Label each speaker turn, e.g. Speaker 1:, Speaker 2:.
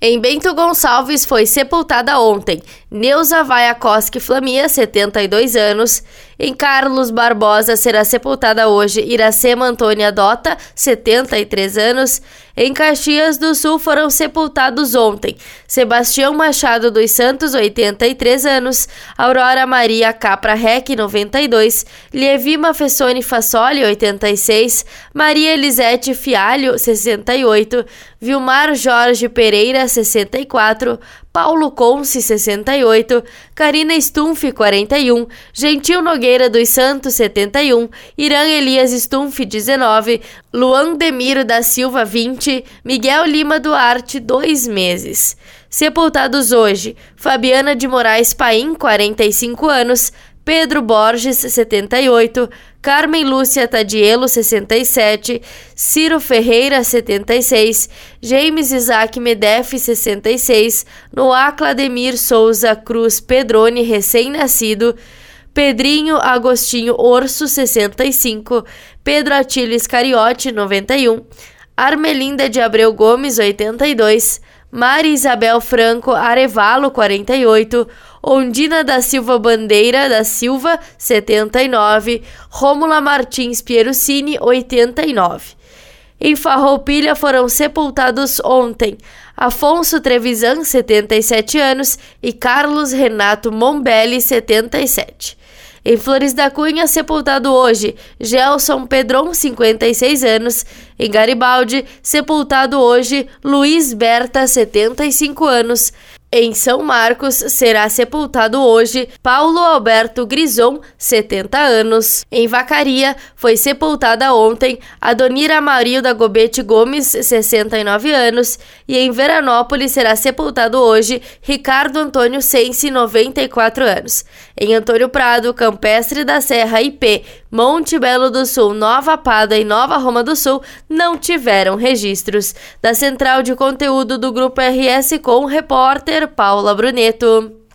Speaker 1: Em Bento Gonçalves foi sepultada ontem Neuza Vaiakoski Flamia, 72 anos. Em Carlos Barbosa será sepultada hoje Iracema Antônia Dota, 73 anos. Em Caxias do Sul foram sepultados ontem Sebastião Machado dos Santos, 83 anos, Aurora Maria Capra Rec, 92, Lievima Fessoni Fassoli, 86, Maria Elisete Fialho, 68, Vilmar Jorge Pereira, 64, Paulo Conce, 68, Karina Stumpf, 41, Gentil Nogueira dos Santos, 71, Irã Elias Stumpf, 19, Luan Demiro da Silva, 20, Miguel Lima Duarte, 2 meses. Sepultados hoje: Fabiana de Moraes Paim, 45 anos, Pedro Borges, 78, Carmen Lúcia Tadielo, 67, Ciro Ferreira, 76, James Isaac Medef, 66, Noah Clademir Souza Cruz Pedrone, recém-nascido, Pedrinho Agostinho Orso, 65, Pedro Atílio Cariote, 91, Armelinda de Abreu Gomes, 82, Mari Isabel Franco Arevalo, 48, Ondina da Silva Bandeira da Silva, 79, Rômula Martins Pierucini, 89. Em Farroupilha foram sepultados ontem Afonso Trevisan, 77 anos, e Carlos Renato Mombelli, 77. Em Flores da Cunha, sepultado hoje, Gelson Pedron, 56 anos. Em Garibaldi, sepultado hoje, Luiz Berta, 75 anos. Em São Marcos, será sepultado hoje Paulo Alberto Grison, 70 anos. Em Vacaria, foi sepultada ontem Adonira Marilda Gobete Gomes, 69 anos. E em Veranópolis, será sepultado hoje Ricardo Antônio Sense, 94 anos. Em Antônio Prado, Campestre da Serra IP, Monte Belo do Sul, Nova Pada e Nova Roma do Sul não tiveram registros. Da central de conteúdo do Grupo RS com o Paula Bruneto.